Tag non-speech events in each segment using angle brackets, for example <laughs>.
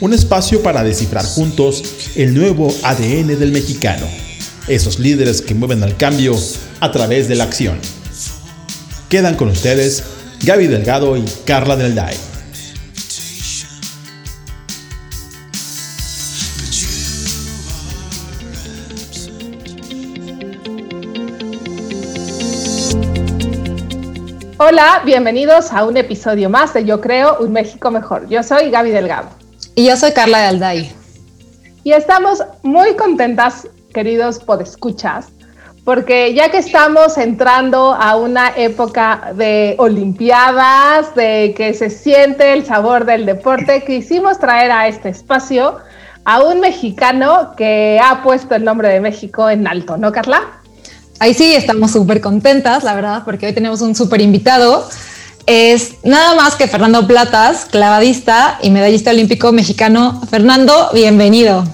un espacio para descifrar juntos el nuevo ADN del mexicano, esos líderes que mueven al cambio a través de la acción. Quedan con ustedes Gaby Delgado y Carla Del Day. Hola, bienvenidos a un episodio más de Yo Creo un México Mejor. Yo soy Gaby Delgado. Y yo soy Carla de Alday. Y estamos muy contentas, queridos podescuchas, porque ya que estamos entrando a una época de Olimpiadas, de que se siente el sabor del deporte, quisimos traer a este espacio a un mexicano que ha puesto el nombre de México en alto, ¿no, Carla? Ahí sí, estamos súper contentas, la verdad, porque hoy tenemos un súper invitado. Es nada más que Fernando Platas, clavadista y medallista olímpico mexicano. Fernando, bienvenido.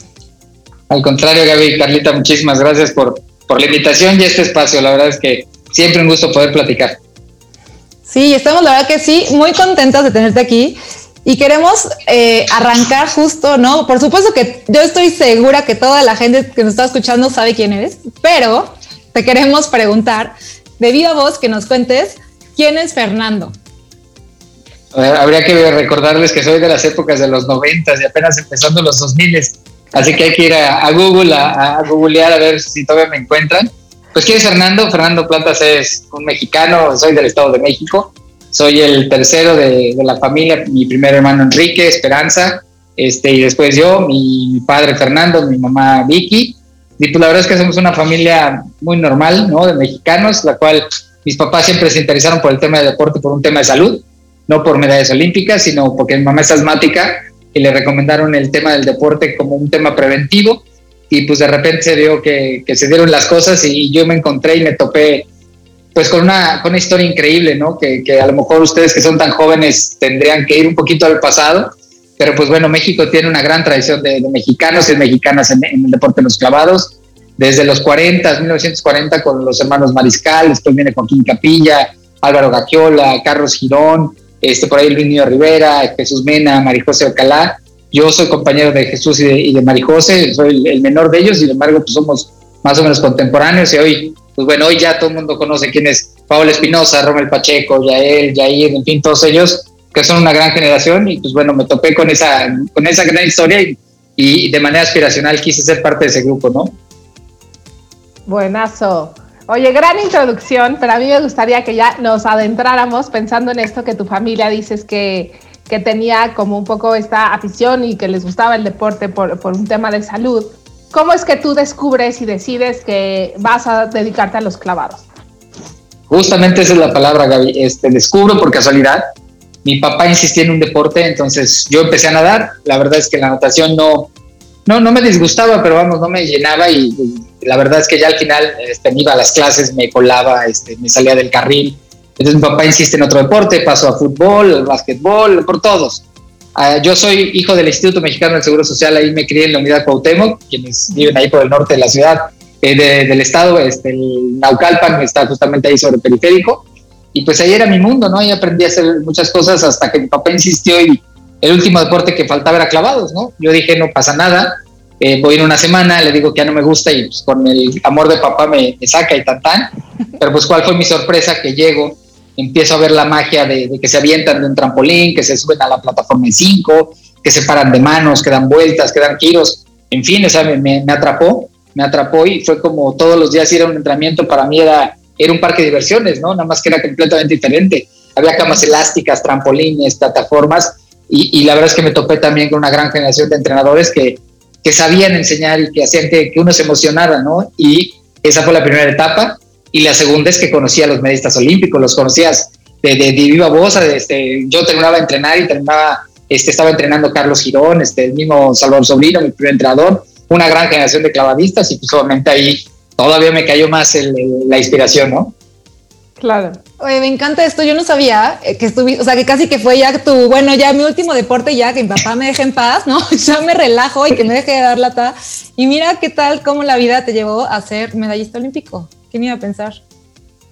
Al contrario, Gaby, Carlita, muchísimas gracias por, por la invitación y este espacio. La verdad es que siempre un gusto poder platicar. Sí, estamos, la verdad que sí, muy contentas de tenerte aquí. Y queremos eh, arrancar justo, ¿no? Por supuesto que yo estoy segura que toda la gente que nos está escuchando sabe quién eres, pero te queremos preguntar, debido a vos, que nos cuentes quién es Fernando. Habría que recordarles que soy de las épocas de los 90 y apenas empezando los 2000 así que hay que ir a, Google a, a, googlear a ver si todavía me encuentran. Pues quién es Fernando, Fernando Plantas es un mexicano, soy del Estado de México, soy el tercero de, la familia, mi primer hermano Enrique, Esperanza, este, y después yo, mi padre Fernando, mi mamá Vicky, y pues la verdad es que somos una familia muy normal, ¿no? De mexicanos, la cual mis papás siempre se interesaron por el tema de deporte, por un tema de salud, no por medallas olímpicas, sino porque mi mamá es asmática y le recomendaron el tema del deporte como un tema preventivo. Y pues de repente se dio que, se dieron las cosas y yo me encontré y me topé pues con una, con una historia increíble, ¿no? Que, que, a lo mejor ustedes que son tan jóvenes tendrían que ir un poquito al pasado pero pues bueno, México tiene una gran tradición de, mexicanos y mexicanas en, el deporte de los clavados. Desde los 40, 1940, con los hermanos Mariscal, después viene Joaquín Capilla, Álvaro Gaquiola, Carlos Girón, este, por ahí Luis Niño Rivera, Jesús Mena, Marijose Alcalá. Yo soy compañero de Jesús y de, y Marijose, soy el, menor de ellos, sin embargo, pues somos más o menos contemporáneos. Y hoy, pues bueno, hoy ya todo el mundo conoce quién es Pablo Espinosa, Romel Pacheco, Yael, Yair, en fin, todos ellos que son una gran generación y pues bueno, me topé con esa, con esa gran historia y, y de manera aspiracional quise ser parte de ese grupo, ¿no? Buenazo. Oye, gran introducción, pero a mí me gustaría que ya nos adentráramos pensando en esto que tu familia dices que, que tenía como un poco esta afición y que les gustaba el deporte por, por un tema de salud. ¿Cómo es que tú descubres y decides que vas a dedicarte a los clavados? Justamente esa es la palabra, Gaby. Este, descubro por casualidad mi papá insistía en un deporte, entonces yo empecé a nadar. La verdad es que la natación no, no, no me disgustaba, pero vamos, no me llenaba y, la verdad es que ya al final este, iba a las clases, me colaba, este, me salía del carril. Entonces mi papá insiste en otro deporte, paso a fútbol, al básquetbol, por todos. Ah, yo soy hijo del Instituto Mexicano del Seguro Social, ahí me crié en la unidad Cuauhtémoc, quienes viven ahí por el norte de la ciudad, eh, del estado, este, el Naucalpan está justamente ahí sobre el periférico y pues ahí era mi mundo, ¿no? Y aprendí a hacer muchas cosas hasta que mi papá insistió y el último deporte que faltaba era clavados, ¿no? Yo dije, no pasa nada, eh, voy en una semana, le digo que ya no me gusta y pues con el amor de papá me, saca y tan tan. Pero pues cuál fue mi sorpresa que llego, empiezo a ver la magia de, que se avientan de un trampolín, que se suben a la plataforma en cinco, que se paran de manos, que dan vueltas, que dan giros, en fin, o sea, me, me atrapó, me atrapó y fue como todos los días ir a un entrenamiento, para mí era era un parque de diversiones, ¿no? Nada más que era completamente diferente. Había camas elásticas, trampolines, plataformas, y, la verdad es que me topé también con una gran generación de entrenadores que, que sabían enseñar y que hacían que, uno se emocionara, ¿no? Y esa fue la primera etapa. Y la segunda es que conocía a los medistas olímpicos, los conocías de, de, viva voz. Este, yo terminaba de entrenar y terminaba, este, estaba entrenando Carlos Girón, este, el mismo Salvador Sobrino, mi primer entrenador, una gran generación de clavadistas y pues obviamente ahí todavía me cayó más la inspiración, ¿no? Claro. Oye, me encanta esto. Yo no sabía eh, que estuviste, o sea, que casi que fue ya tu, bueno, ya mi último deporte, ya que mi papá me deje en paz, ¿no? <laughs> Ya me relajo y que me deje de dar lata. Y mira qué tal, cómo la vida te llevó a ser medallista olímpico. ¿Quién iba a pensar?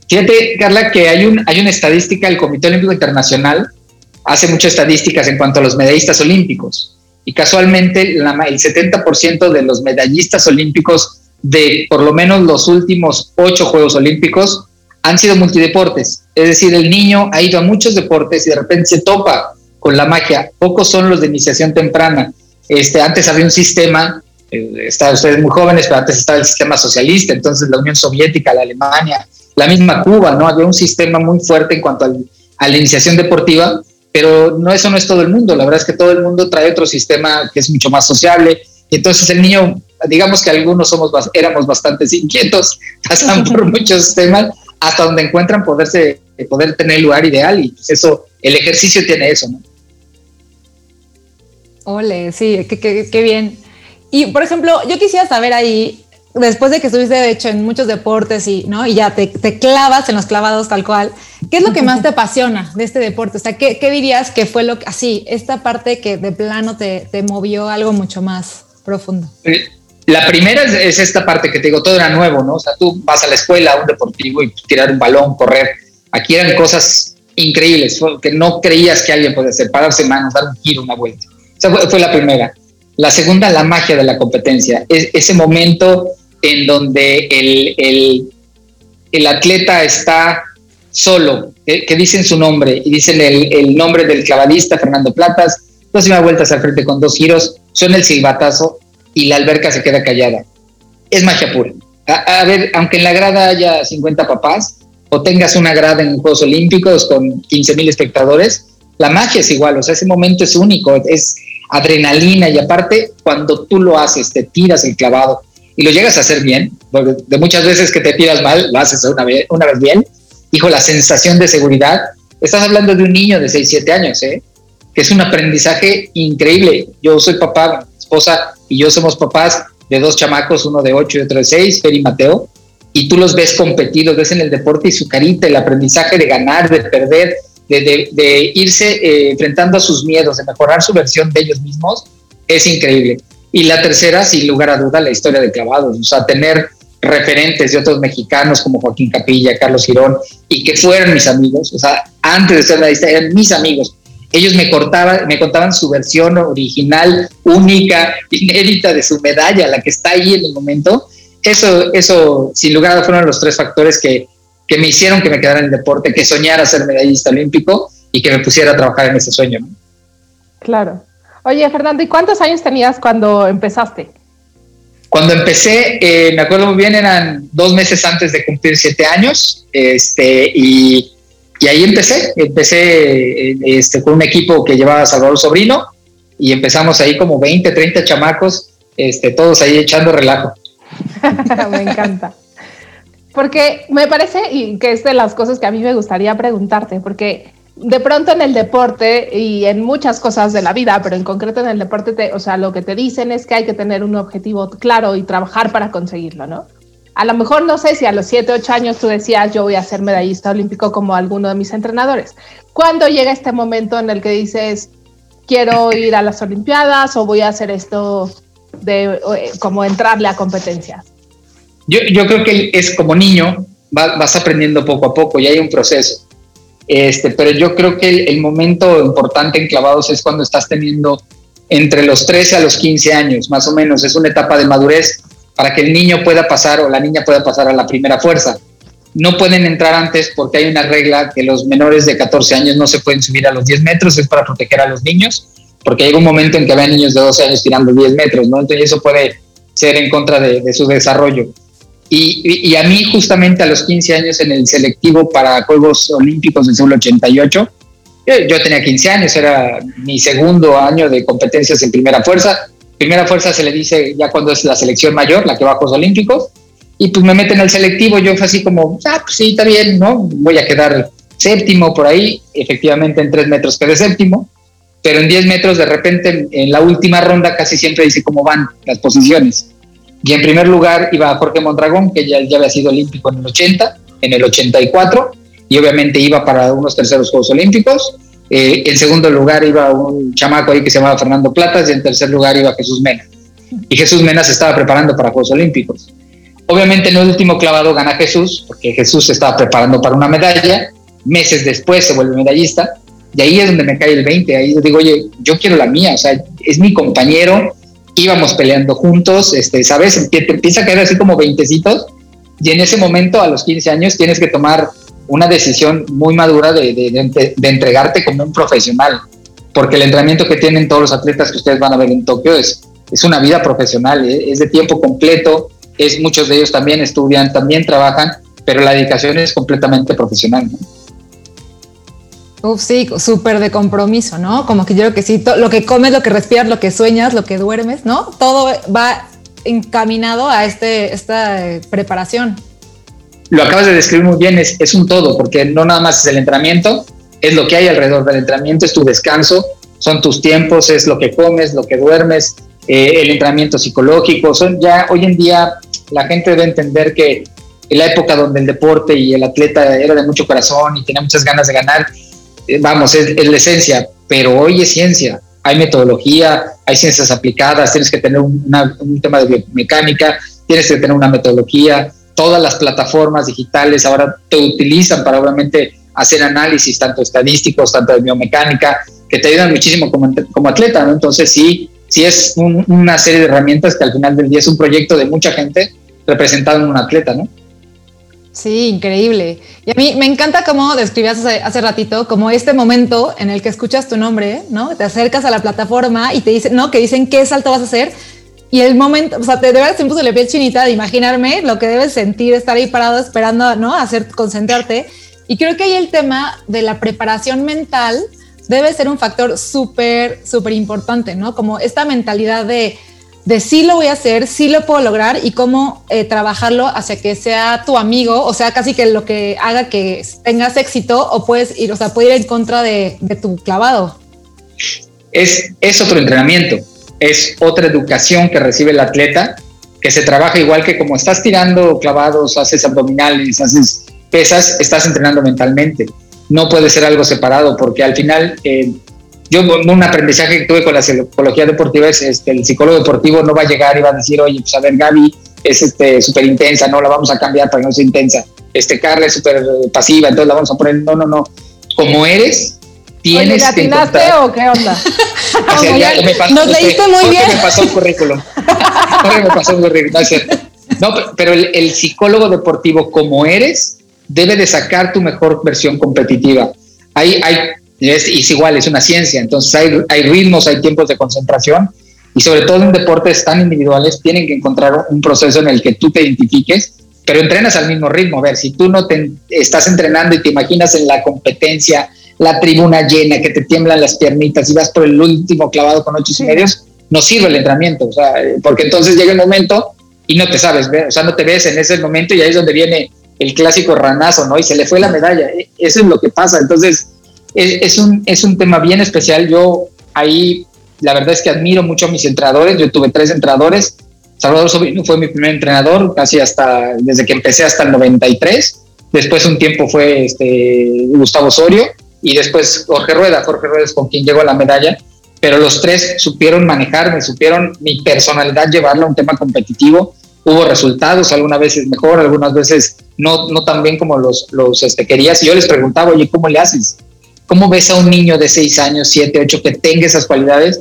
Fíjate, Carla, que hay, un, hay una estadística, el Comité Olímpico Internacional hace muchas estadísticas en cuanto a los medallistas olímpicos. Y casualmente, el 70% de los medallistas olímpicos de por lo menos los últimos ocho Juegos Olímpicos han sido multideportes. Es decir, el niño ha ido a muchos deportes y de repente se topa con la magia. Pocos son los de iniciación temprana. Este, antes había un sistema, eh, estaban ustedes muy jóvenes, pero antes estaba el sistema socialista, entonces la Unión Soviética, la Alemania, la misma Cuba, ¿no? Había un sistema muy fuerte en cuanto a la iniciación deportiva, pero no, eso no es todo el mundo. La verdad es que todo el mundo trae otro sistema que es mucho más sociable. Entonces el niño, digamos que algunos somos, éramos bastante inquietos, <laughs> pasan por muchos temas hasta donde encuentran poderse, poder tener el lugar ideal y pues eso, el ejercicio tiene eso, ¿no? Ole, sí, qué, bien. Y por ejemplo, yo quisiera saber ahí, después de que estuviste de hecho en muchos deportes y, ¿no? y ya te, clavas en los clavados tal cual, ¿qué es lo que más te apasiona de este deporte? O sea, ¿qué, dirías que fue lo así, esta parte que de plano te, te movió algo mucho más profundo? Eh, la primera es, esta parte que te digo, todo era nuevo, ¿no? O sea, tú vas a la escuela, a un deportivo y tirar un balón, correr. Aquí eran cosas increíbles, que no creías que alguien podía hacer, pararse manos, dar un giro, una vuelta. O sea, fue, la primera. La segunda, la magia de la competencia. Es, ese momento en donde el, el, atleta está solo, que, dicen su nombre y dicen el, nombre del clavadista, Fernando Platas, dos vueltas al frente con dos giros, son el silbatazo y la alberca se queda callada. Es magia pura. A, ver, aunque en la grada haya 50 papás o tengas una grada en Juegos Olímpicos con 15 mil espectadores, la magia es igual, o sea, ese momento es único, es adrenalina y aparte cuando tú lo haces, te tiras el clavado y lo llegas a hacer bien, porque de muchas veces que te tiras mal, lo haces una vez, una vez bien, hijo, la sensación de seguridad, estás hablando de un niño de 6, 7 años, ¿eh? que es un aprendizaje increíble. Yo soy papá, esposa y yo somos papás de dos chamacos, uno de ocho y otro de seis, Fer y Mateo, y tú los ves competir, los ves en el deporte y su carita, el aprendizaje de ganar, de perder, de, irse eh, enfrentando a sus miedos, de mejorar su versión de ellos mismos, es increíble. Y la tercera, sin lugar a duda, la historia de clavados, o sea, tener referentes de otros mexicanos como Joaquín Capilla, Carlos Girón, y que fueran mis amigos, o sea, antes de ser la lista, eran mis amigos, ellos me, cortaban, me contaban su versión original, única, <laughs> inédita de su medalla, la que está ahí en el momento. Eso, eso sin lugar a dudas, fueron los tres factores que, que me hicieron que me quedara en el deporte, que soñara ser medallista olímpico y que me pusiera a trabajar en ese sueño. Claro. Oye, Fernando, ¿y cuántos años tenías cuando empezaste? Cuando empecé, eh, me acuerdo muy bien, eran dos meses antes de cumplir siete años, este, y y ahí empecé, empecé este, con un equipo que llevaba Salvador Sobrino y empezamos ahí como 20, 30 chamacos, este, todos ahí echando relajo. <laughs> me encanta. Porque me parece y que es de las cosas que a mí me gustaría preguntarte, porque de pronto en el deporte y en muchas cosas de la vida, pero en concreto en el deporte, o sea, lo que te dicen es que hay que tener un objetivo claro y trabajar para conseguirlo, ¿no? A lo mejor no sé si a los 7, 8 años tú decías yo voy a ser medallista olímpico como alguno de mis entrenadores. ¿Cuándo llega este momento en el que dices quiero ir a las Olimpiadas o voy a hacer esto de eh, como entrarle a competencias? Yo, creo que es como niño, vas aprendiendo poco a poco y hay un proceso. Este, pero yo creo que el, el, momento importante en clavados es cuando estás teniendo entre los 13 a los 15 años, más o menos. Es una etapa de madurez para que el niño pueda pasar o la niña pueda pasar a la primera fuerza. No pueden entrar antes porque hay una regla que los menores de 14 años no se pueden subir a los 10 metros, es para proteger a los niños, porque hay un momento en que ven niños de 12 años tirando 10 metros, ¿no? Entonces eso puede ser en contra de, su desarrollo. Y, a mí justamente a los 15 años en el selectivo para Juegos Olímpicos del siglo 88, yo, yo tenía 15 años, era mi segundo año de competencias en primera fuerza, primera fuerza se le dice ya cuando es la selección mayor, la que va a Juegos Olímpicos, y pues me meten al selectivo, yo fue así como, ah, pues sí, está bien, ¿no? Voy a quedar séptimo por ahí, efectivamente en tres metros quedé séptimo, pero en 10 metros de repente en la última ronda casi siempre dice cómo van las posiciones. Y en primer lugar iba Jorge Mondragón, que ya, ya había sido olímpico en el 80, en el 84, y obviamente iba para unos terceros Juegos Olímpicos. Eh, en segundo lugar iba un chamaco ahí que se llamaba Fernando Platas y en tercer lugar iba Jesús Mena. Y Jesús Mena se estaba preparando para Juegos Olímpicos. Obviamente en el último clavado gana Jesús, porque Jesús se estaba preparando para una medalla, meses después se vuelve medallista, y ahí es donde me cae el 20, ahí yo digo, oye, yo quiero la mía, o sea, es mi compañero, íbamos peleando juntos, este, ¿sabes? Empieza a caer así como veintecitos, y en ese momento, a los 15 años, tienes que tomar una decisión muy madura de, de, de, entregarte como un profesional, porque el entrenamiento que tienen todos los atletas que ustedes van a ver en Tokio es, es una vida profesional, ¿eh? es de tiempo completo, es muchos de ellos también estudian, también trabajan, pero la dedicación es completamente profesional. ¿no? Uf, sí, súper de compromiso, ¿no? Como que yo creo que sí, lo que comes, lo que respiras, lo que sueñas, lo que duermes, ¿no? Todo va encaminado a este, esta preparación. Lo acabas de describir muy bien, es, es un todo, porque no nada más es el entrenamiento, es lo que hay alrededor del entrenamiento, es tu descanso, son tus tiempos, es lo que comes, lo que duermes, eh, el entrenamiento psicológico, son ya hoy en día la gente debe entender que en la época donde el deporte y el atleta era de mucho corazón y tenía muchas ganas de ganar, eh, vamos, es, la esencia, pero hoy es ciencia. Hay metodología, hay ciencias aplicadas, tienes que tener un tema de biomecánica, tienes que tener una metodología. Todas las plataformas digitales ahora te utilizan para obviamente hacer análisis, tanto estadísticos, tanto de biomecánica, que te ayudan muchísimo como, atleta, ¿no? Entonces sí, sí es una serie de herramientas que al final del día es un proyecto de mucha gente representado en un atleta, ¿no? Sí, increíble. Y a mí me encanta cómo describías hace, ratito, como este momento en el que escuchas tu nombre, ¿no? Te acercas a la plataforma y te dicen, ¿no? Que dicen qué salto vas a hacer. Y el momento, o sea, te de verdad se me puso chinita de imaginarme lo que debes sentir, estar ahí parado esperando, ¿no? Hacer, concentrarte. Y creo que ahí el tema de la preparación mental debe ser un factor súper, súper importante, ¿no? Como esta mentalidad de, de sí lo voy a hacer, sí lo puedo lograr y cómo eh, trabajarlo hacia que sea tu amigo, o sea, casi que lo que haga que tengas éxito o puedes ir, o sea, puede ir en contra de, de tu clavado. Es, es otro entrenamiento, es otra educación que recibe el atleta, que se trabaja igual que como estás tirando clavados, haces abdominales, haces pesas, estás entrenando mentalmente no puede ser algo separado, porque al final, eh, yo un aprendizaje que tuve con la psicología deportiva es este, el psicólogo deportivo no va a llegar y va a decir, oye, pues a ver, Gaby es este súper intensa, no la vamos a cambiar para que no sea intensa. Este, Carla es súper pasiva, entonces la vamos a poner, no, no, no. Como eres, tienes Oye, que o qué onda? <laughs> Nos leíste muy bien. me pasó un currículum. <laughs> me pasó un currículum. No, pero el, el psicólogo deportivo, como eres, debe de sacar tu mejor versión competitiva. Hay, hay, es, es igual, es una ciencia, entonces hay, hay ritmos, hay tiempos de concentración y sobre todo en deportes tan individuales tienen que encontrar un proceso en el que tú te identifiques, pero entrenas al mismo ritmo. A ver, si tú no te estás entrenando y te imaginas en la competencia, la tribuna llena, que te tiemblan las piernitas y vas por el último clavado con ocho y medios, no sirve el entrenamiento, o sea, porque entonces llega el momento y no te sabes, o sea, no te ves en ese momento y ahí es donde viene el clásico ranazo, ¿no? Y se le fue la medalla. E, eso es lo que pasa. Entonces, es, un, es un tema bien especial. Yo ahí, la verdad es que admiro mucho a mis entrenadores. Yo tuve tres entrenadores. Salvador Sobrino fue mi primer entrenador, casi hasta, desde que empecé hasta el 93. Después un tiempo fue este, Gustavo Osorio y después Jorge Rueda. Jorge Rueda es con quien llegó a la medalla. Pero los tres supieron manejarme, supieron mi personalidad llevarla a un tema competitivo hubo resultados, algunas veces mejor, algunas veces no, no tan bien como los, los este, querías. Y yo les preguntaba, oye, ¿cómo le haces? ¿Cómo ves a un niño de 6 años, 7, 8 que tenga esas cualidades?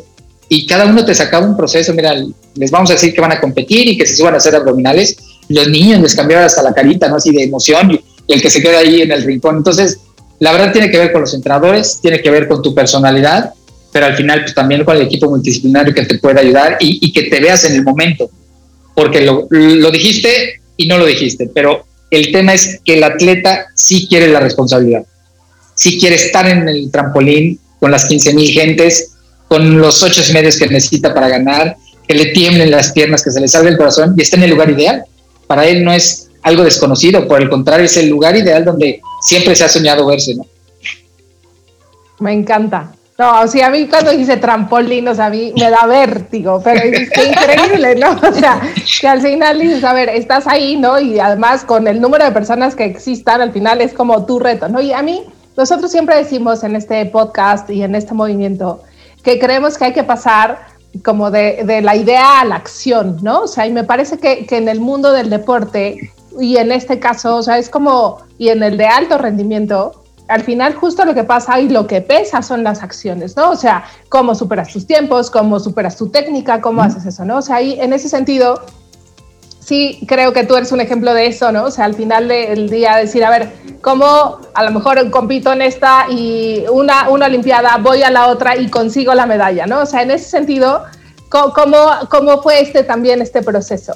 Y cada uno te sacaba un proceso, mira, les vamos a decir que van a competir y que se suban a hacer abdominales. Los niños les cambiaban hasta la carita, ¿no? Así de emoción y, el que se queda ahí en el rincón. Entonces, la verdad tiene que ver con los entrenadores, tiene que ver con tu personalidad, pero al final pues también con el equipo multidisciplinario que te pueda ayudar y, que te veas en el momento porque lo, dijiste y no lo dijiste, pero el tema es que el atleta sí quiere la responsabilidad, sí quiere estar en el trampolín con las 15 mil gentes, con los ocho medios que necesita para ganar, que le tiemblen las piernas, que se le salga el corazón y está en el lugar ideal. Para él no es algo desconocido, por el contrario, es el lugar ideal donde siempre se ha soñado verse, ¿no? Me encanta. No, sí, a mí cuando hice trampolín, o sea, a mí me da vértigo, pero es increíble, ¿no? O sea, que al final dices, a ver, estás ahí, ¿no? Y además con el número de personas que existan, al final es como tu reto, ¿no? Y a mí, nosotros siempre decimos en este podcast y en este movimiento que creemos que hay que pasar como de, de la idea a la acción, ¿no? O sea, y me parece que, que en el mundo del deporte y en este caso, o sea, es como, y en el de alto rendimiento, al final justo lo que pasa y lo que pesa son las acciones, ¿no? O sea, cómo superas tus tiempos, cómo superas tu técnica, cómo haces eso, ¿no? O sea, ahí en ese sentido, sí creo que tú eres un ejemplo de eso, ¿no? O sea, al final del día decir, a ver, cómo a lo mejor compito en esta y una, una Olimpiada, voy a la otra y consigo la medalla, ¿no? O sea, en ese sentido, ¿cómo, cómo fue este también este proceso?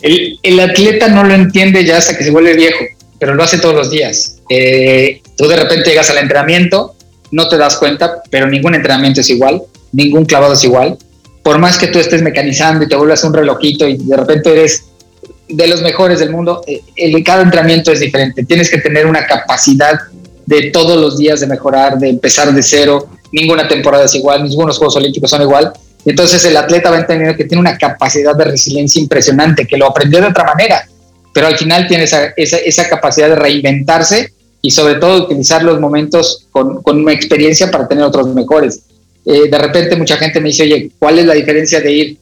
El, atleta no lo entiende ya hasta que se vuelve viejo pero lo hace todos los días. Eh, tú de repente llegas al entrenamiento, no te das cuenta, pero ningún entrenamiento es igual, ningún clavado es igual. Por más que tú estés mecanizando y te vuelvas un relojito y de repente eres de los mejores del mundo, eh, el, cada entrenamiento es diferente. Tienes que tener una capacidad de todos los días de mejorar, de empezar de cero. Ninguna temporada es igual, ningunos Juegos Olímpicos son igual. Entonces el atleta va a entender que tiene una capacidad de resiliencia impresionante, que lo aprendió de otra manera pero al final tiene esa, esa, capacidad de reinventarse y sobre todo utilizar los momentos con, con una experiencia para tener otros mejores. Eh, de repente mucha gente me dice, oye, ¿cuál es la diferencia de ir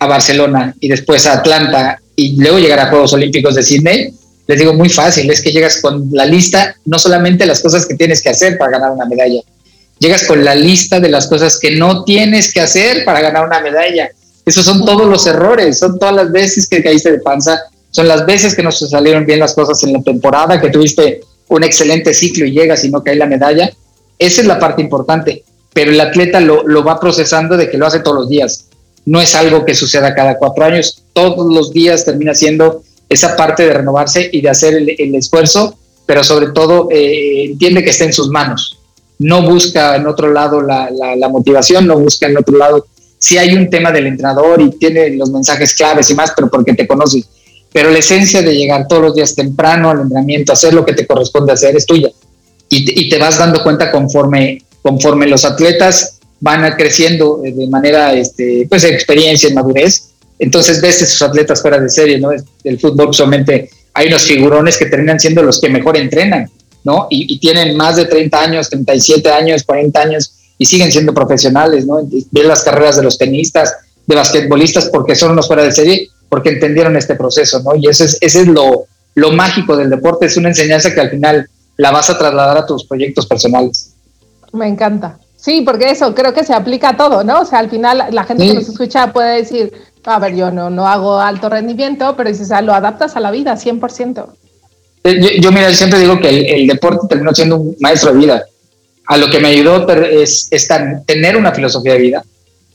a Barcelona y después a Atlanta y luego llegar a Juegos Olímpicos de Sydney? Les digo, muy fácil, es que llegas con la lista, no solamente las cosas que tienes que hacer para ganar una medalla, llegas con la lista de las cosas que no tienes que hacer para ganar una medalla. Esos son todos los errores, son todas las veces que caíste de panza, son las veces que no se salieron bien las cosas en la temporada, que tuviste un excelente ciclo y llegas y no cae la medalla. Esa es la parte importante, pero el atleta lo, va procesando de que lo hace todos los días. No es algo que suceda cada cuatro años, todos los días termina siendo esa parte de renovarse y de hacer el, esfuerzo, pero sobre todo eh, entiende que está en sus manos. No busca en otro lado la, la, motivación, no busca en otro lado si hay un tema del entrenador y tiene los mensajes claves y más, pero porque te conoce pero la esencia de llegar todos los días temprano al entrenamiento, hacer lo que te corresponde hacer es tuya. Y, te vas dando cuenta conforme, conforme los atletas van creciendo de manera, este, pues, experiencia, madurez. Entonces ves a esos atletas fuera de serie, ¿no? El fútbol solamente hay unos figurones que terminan siendo los que mejor entrenan, ¿no? Y, y, tienen más de 30 años, 37 años, 40 años y siguen siendo profesionales, ¿no? Ves las carreras de los tenistas, de basquetbolistas porque son unos fuera de serie porque entendieron este proceso, ¿no? Y ese es, ese es lo, lo mágico del deporte, es una enseñanza que al final la vas a trasladar a tus proyectos personales. Me encanta. Sí, porque eso creo que se aplica a todo, ¿no? O sea, al final la gente que nos escucha puede decir, a ver, yo no, no hago alto rendimiento, pero dices, lo adaptas a la vida 100%. Eh, yo, yo mira, siempre digo que el, deporte terminó siendo un maestro de vida. A lo que me ayudó es, tener una filosofía de vida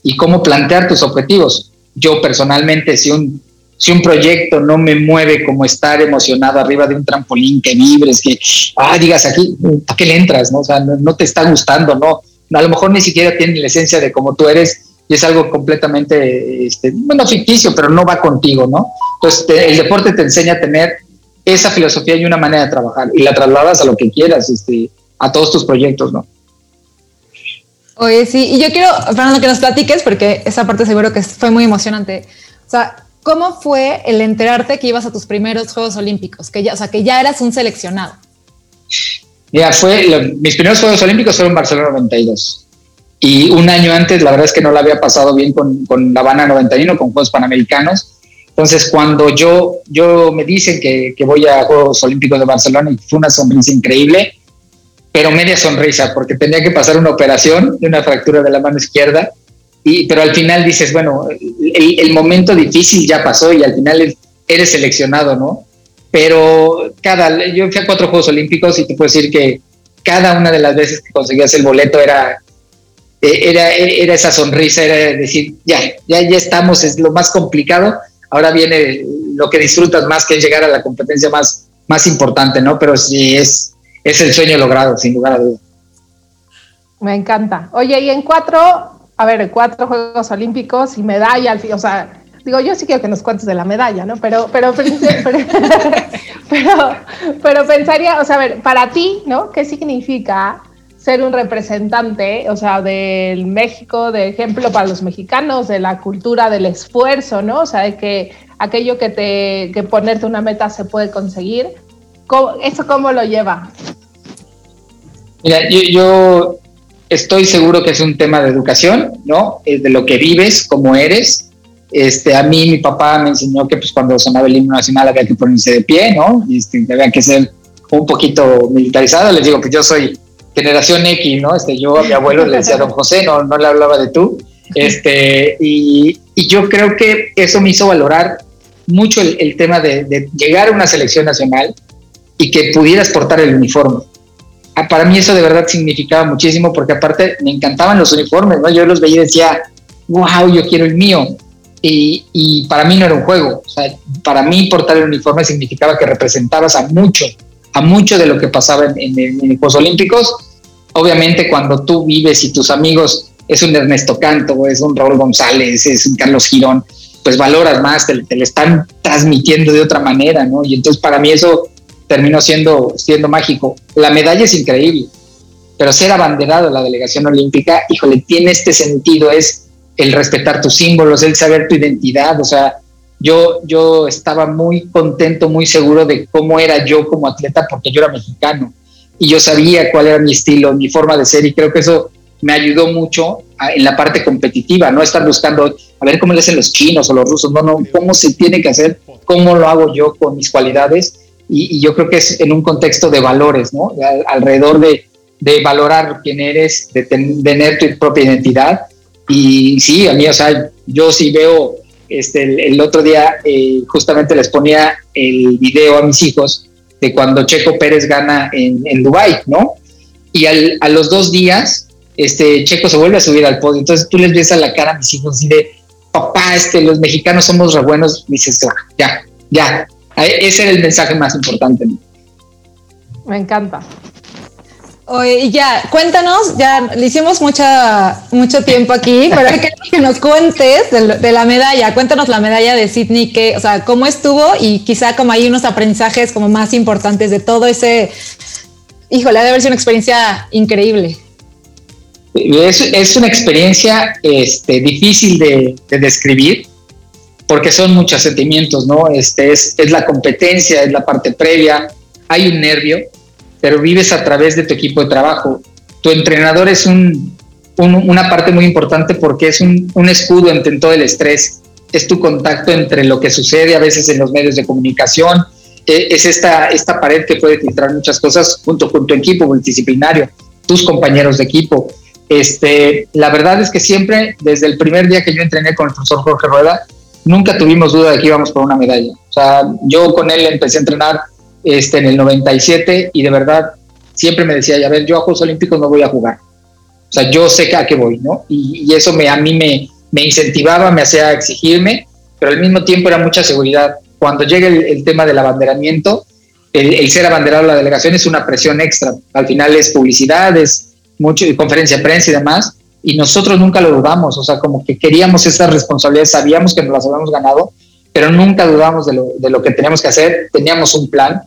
y cómo plantear tus objetivos yo personalmente, si un, si un proyecto no me mueve como estar emocionado arriba de un trampolín, que vibres, que, ah, digas aquí, ¿a qué le entras? No? O sea, no, te está gustando, ¿no? A lo mejor ni siquiera tiene la esencia de cómo tú eres y es algo completamente, este, bueno, ficticio, pero no va contigo, ¿no? Entonces, el deporte te enseña a tener esa filosofía y una manera de trabajar y la trasladas a lo que quieras, este, a todos tus proyectos, ¿no? Oye, sí, y yo quiero, Fernando, que nos platiques, porque esa parte seguro que fue muy emocionante. O sea, ¿cómo fue el enterarte que ibas a tus primeros Juegos Olímpicos? Que ya, o sea, que ya eras un seleccionado. Ya fue, mis primeros Juegos Olímpicos fueron en Barcelona 92. Y un año antes, la verdad es que no la había pasado bien con, con La Habana 91, con Juegos Panamericanos. Entonces, cuando yo, yo me dicen que, que voy a Juegos Olímpicos de Barcelona, y fue una sonrisa increíble, pero media sonrisa, porque tenía que pasar una operación de una fractura de la mano izquierda, y, pero al final dices, bueno, el, momento difícil ya pasó y al final eres seleccionado, ¿no? Pero cada, yo fui a cuatro Juegos Olímpicos y te puedo decir que cada una de las veces que conseguías el boleto era, e, era, era esa sonrisa, era decir, ya, ya, ya estamos, es lo más complicado, ahora viene lo que disfrutas más, que es llegar a la competencia más, más importante, ¿no? Pero sí es, es el sueño logrado, sin lugar a dudas. Me encanta. Oye, y en cuatro, a ver, cuatro Juegos Olímpicos y medalla, o sea, digo, yo sí quiero que nos cuentes de la medalla, ¿no? Pero, pero, <laughs> pero, pero, pensaría, o sea, a ver, para ti, ¿no? ¿Qué significa ser un representante, o sea, del México, de ejemplo para los mexicanos, de la cultura del esfuerzo, ¿no? O sea, de que aquello que te que ponerte una meta se puede conseguir. ¿Eso cómo lo lleva? Mira, yo, estoy seguro que es un tema de educación, ¿no? de lo que vives, cómo eres. Este, a mí mi papá me enseñó que pues cuando sonaba el himno nacional había que ponerse de pie, ¿no? Este, había que ser un poquito militarizado. Les digo que yo soy generación X, ¿no? Este, yo a mi abuelo le decía don José, no, no le hablaba de tú. Este, y, y yo creo que eso me hizo valorar mucho el, tema de, de, llegar a una selección nacional y que pudieras portar el uniforme. Ah, para mí eso de verdad significaba muchísimo porque aparte me encantaban los uniformes, ¿no? Yo los veía y decía, wow, yo quiero el mío. Y, y, para mí no era un juego. O sea, para mí portar el uniforme significaba que representabas a mucho, a mucho de lo que pasaba en, en, en Olímpicos. Obviamente cuando tú vives y tus amigos es un Ernesto Canto, es un Raúl González, es un Carlos Girón, pues valoras más, te, te le están transmitiendo de otra manera, ¿no? Y entonces para mí eso terminó siendo, siendo mágico. La medalla es increíble, pero ser abanderado de la delegación olímpica, híjole, tiene este sentido, es el respetar tus símbolos, el saber tu identidad, o sea, yo, yo estaba muy contento, muy seguro de cómo era yo como atleta, porque yo era mexicano y yo sabía cuál era mi estilo, mi forma de ser, y creo que eso me ayudó mucho en la parte competitiva, no estar buscando a ver cómo le hacen los chinos o los rusos, no, no, cómo se tiene que hacer, cómo lo hago yo con mis cualidades y, yo creo que es en un contexto de valores, ¿no? alrededor de, de, valorar quién eres, de tener tu propia identidad. Y sí, a mí, o sea, yo sí veo, este, el, otro día eh, justamente les ponía el video a mis hijos de cuando Checo Pérez gana en, en Dubái, ¿no? Y al, a los dos días, este, Checo se vuelve a subir al podio. Entonces tú les ves a la cara a mis hijos y de, papá, este, los mexicanos somos re buenos. Dices, ya, ya, ese era el mensaje más importante. Me encanta. Oye, ya, cuéntanos, ya le hicimos mucha, mucho tiempo aquí, <laughs> pero hay que, nos cuentes de, la medalla. Cuéntanos la medalla de Sydney, que, o sea, cómo estuvo y quizá como hay unos aprendizajes como más importantes de todo ese. Híjole, ha de haber sido una experiencia increíble. Es, es una experiencia este, difícil de, de describir, porque son muchos sentimientos, ¿no? Este es, es la competencia, es la parte previa, hay un nervio, pero vives a través de tu equipo de trabajo. Tu entrenador es un, una parte muy importante porque es un, un escudo entre todo el estrés, es tu contacto entre lo que sucede a veces en los medios de comunicación, e, es esta, esta pared que puede filtrar muchas cosas junto con tu equipo multidisciplinario, tus compañeros de equipo. Este, la verdad es que siempre, desde el primer día que yo entrené con el profesor Jorge Rueda, nunca tuvimos duda de que íbamos por una medalla. O sea, yo con él empecé a entrenar este, en el 97 y de verdad siempre me decía, a ver, yo a Juegos Olímpicos no voy a jugar. O sea, yo sé a qué voy, ¿no? Y, eso me, a mí me, me, incentivaba, me hacía exigirme, pero al mismo tiempo era mucha seguridad. Cuando llega el, tema del abanderamiento, el, el, ser abanderado de la delegación es una presión extra. Al final es publicidad, es mucho, conferencia de prensa y demás y nosotros nunca lo dudamos, o sea, como que queríamos esas responsabilidades, sabíamos que nos las habíamos ganado, pero nunca dudamos de lo, de lo que teníamos que hacer, teníamos un plan.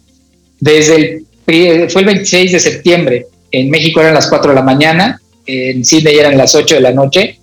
Desde el, fue el 26 de septiembre, en México eran las 4 de la mañana, en Sydney eran las 8 de la noche,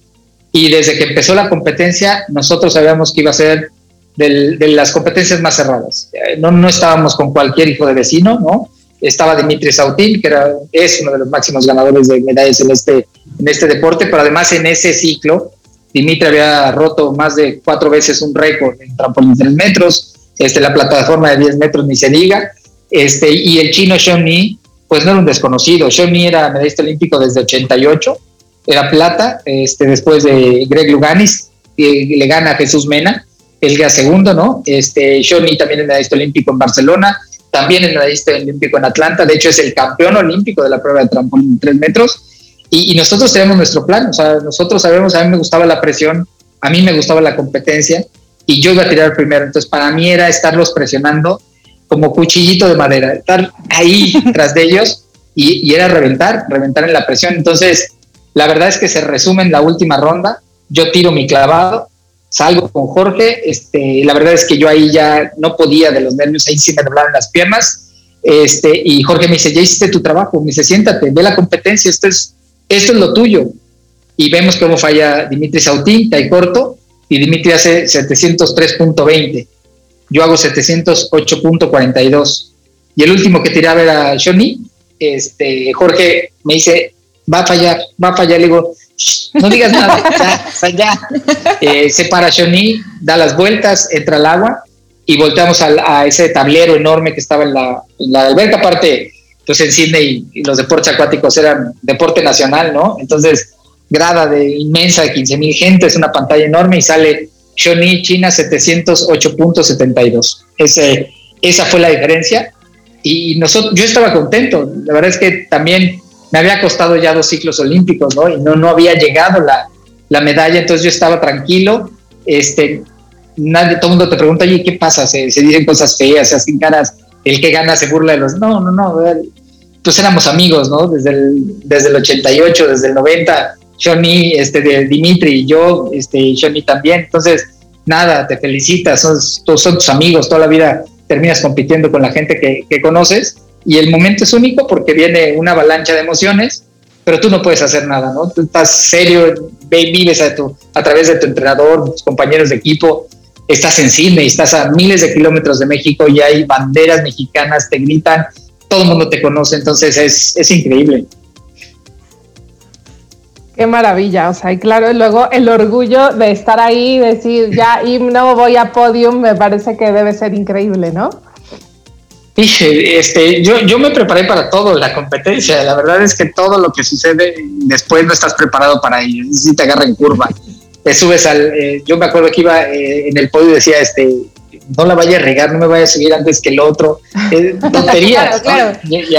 y desde que empezó la competencia, nosotros sabíamos que iba a ser de las competencias más cerradas. No, no estábamos con cualquier hijo de vecino, ¿no? estaba Dimitri Sautil, que era, es uno de los máximos ganadores de medallas en este, en este deporte, pero además en ese ciclo, Dimitri había roto más de cuatro veces un récord en trampolín de 3 metros, este, la plataforma de 10 metros ni se diga, este, y el chino Sean pues no era un desconocido, Sean era medallista olímpico desde 88, era plata, este, después de Greg Luganis, y le gana a Jesús Mena, el día segundo, ¿no? Este, Sean también es medallista olímpico en Barcelona, también es medallista olímpico en Atlanta, de hecho es el campeón olímpico de la prueba de trampolín de tres metros, y, nosotros tenemos nuestro plan, o sea, nosotros sabemos, a mí me gustaba la presión, a mí me gustaba la competencia, y yo iba a tirar primero, entonces para mí era estarlos presionando como cuchillito de madera, estar ahí <laughs> tras de ellos, y, y era reventar, reventar en la presión, entonces la verdad es que se resume en la última ronda, yo tiro mi clavado, salgo con Jorge, este, la verdad es que yo ahí ya no podía de los nervios, ahí sí me doblaban las piernas, Este, y Jorge me dice, ya hiciste tu trabajo, me dice, siéntate, ve la competencia, esto es, esto es lo tuyo. Y vemos cómo falla Dimitri Sautín, cae corto, y Dimitri hace 703.20. Yo hago 708.42. Y el último que tiraba era Johnny. Este, Jorge me dice, va a fallar, va a fallar. Le digo, no digas nada, <laughs> ya. Eh, se para Johnny, da las vueltas, entra al agua y volteamos a, ese tablero enorme que estaba en la, alberca. Aparte, pues en Sydney y los deportes acuáticos eran deporte nacional, ¿no? Entonces, grada de inmensa de 15 mil gente, es una pantalla enorme y sale Johnny China 708.72. Ese, esa fue la diferencia. Y nosotros, yo estaba contento. La verdad es que también me había costado ya dos ciclos olímpicos, ¿no? Y no, no había llegado la, la medalla, entonces yo estaba tranquilo. Este, nadie, todo el mundo te pregunta, oye, ¿qué pasa? Se, se, dicen cosas feas, se hacen caras, el que gana se burla de los... No, no, no, pues éramos amigos, ¿no? Desde el, desde el 88, desde el 90, Johnny, este, de Dimitri yo, este, Johnny también. Entonces, nada, te felicitas, son, son tus amigos, toda la vida terminas compitiendo con la gente que, que conoces y el momento es único porque viene una avalancha de emociones, pero tú no puedes hacer nada, ¿no? Tú estás serio, vives a, tu, a través de tu entrenador, tus compañeros de equipo, estás en Sydney, estás a miles de kilómetros de México y hay banderas mexicanas, te gritan, todo el mundo te conoce, entonces es, es increíble. Qué maravilla, o sea, y claro, y luego el orgullo de estar ahí, decir, ya no voy a podium, me parece que debe ser increíble, ¿no? Dije, este, yo, yo me preparé para todo, la competencia, la verdad es que todo lo que sucede después no estás preparado para ello, si te agarra en curva, te subes al, eh, yo me acuerdo que iba eh, en el podio y decía, este, no la vaya a regar, no me vaya a subir antes que el otro, eh, <laughs> tonterías, claro, Y,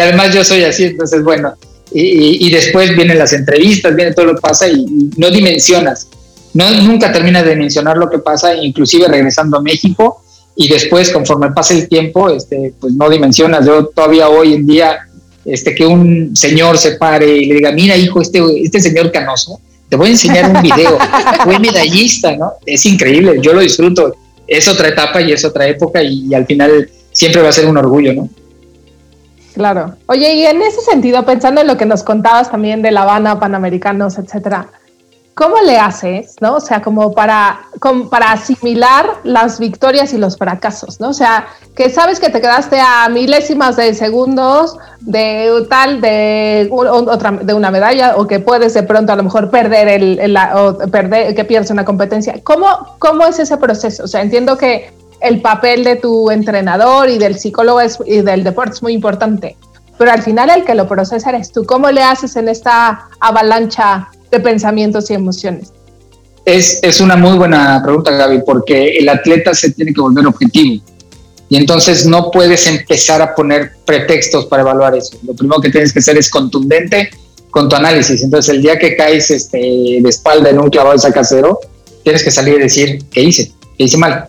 además yo soy así, entonces bueno, y, después vienen las entrevistas, viene todo lo que pasa y, no dimensionas, no, nunca terminas de dimensionar lo que pasa, inclusive regresando a México. Y después conforme pasa el tiempo, este, pues no dimensionas, yo todavía hoy en día, este, que un señor se pare y le diga, mira hijo, este, este señor canoso, te voy a enseñar un video, fue medallista, ¿no? Es increíble, yo lo disfruto, es otra etapa y es otra época y al final siempre va a ser un orgullo, ¿no? Claro. Oye, y en ese sentido, pensando en lo que nos contabas también de La Habana, Panamericanos, etcétera, ¿cómo le haces, no? O sea, como para, para asimilar las victorias y los fracasos, ¿no? O sea, que sabes que te quedaste a milésimas de segundos de tal, de otra, de una medalla, o que puedes de pronto a lo mejor perder el, o perder, que pierdes una competencia. ¿Cómo, ¿Cómo es ese proceso? O sea, entiendo que el papel de tu entrenador y del psicólogo y del deporte es muy importante, pero al final el que lo procesa eres tú. ¿Cómo le haces en esta avalancha de pensamientos y emociones? Es, es una muy buena pregunta, Gaby, porque el atleta se tiene que volver objetivo. Y entonces no puedes empezar a poner pretextos para evaluar eso. Lo primero que tienes que hacer es contundente con tu análisis. Entonces, el día que caes este, de espalda en un clavado de casero, tienes que salir y decir, ¿qué hice? ¿Qué hice mal?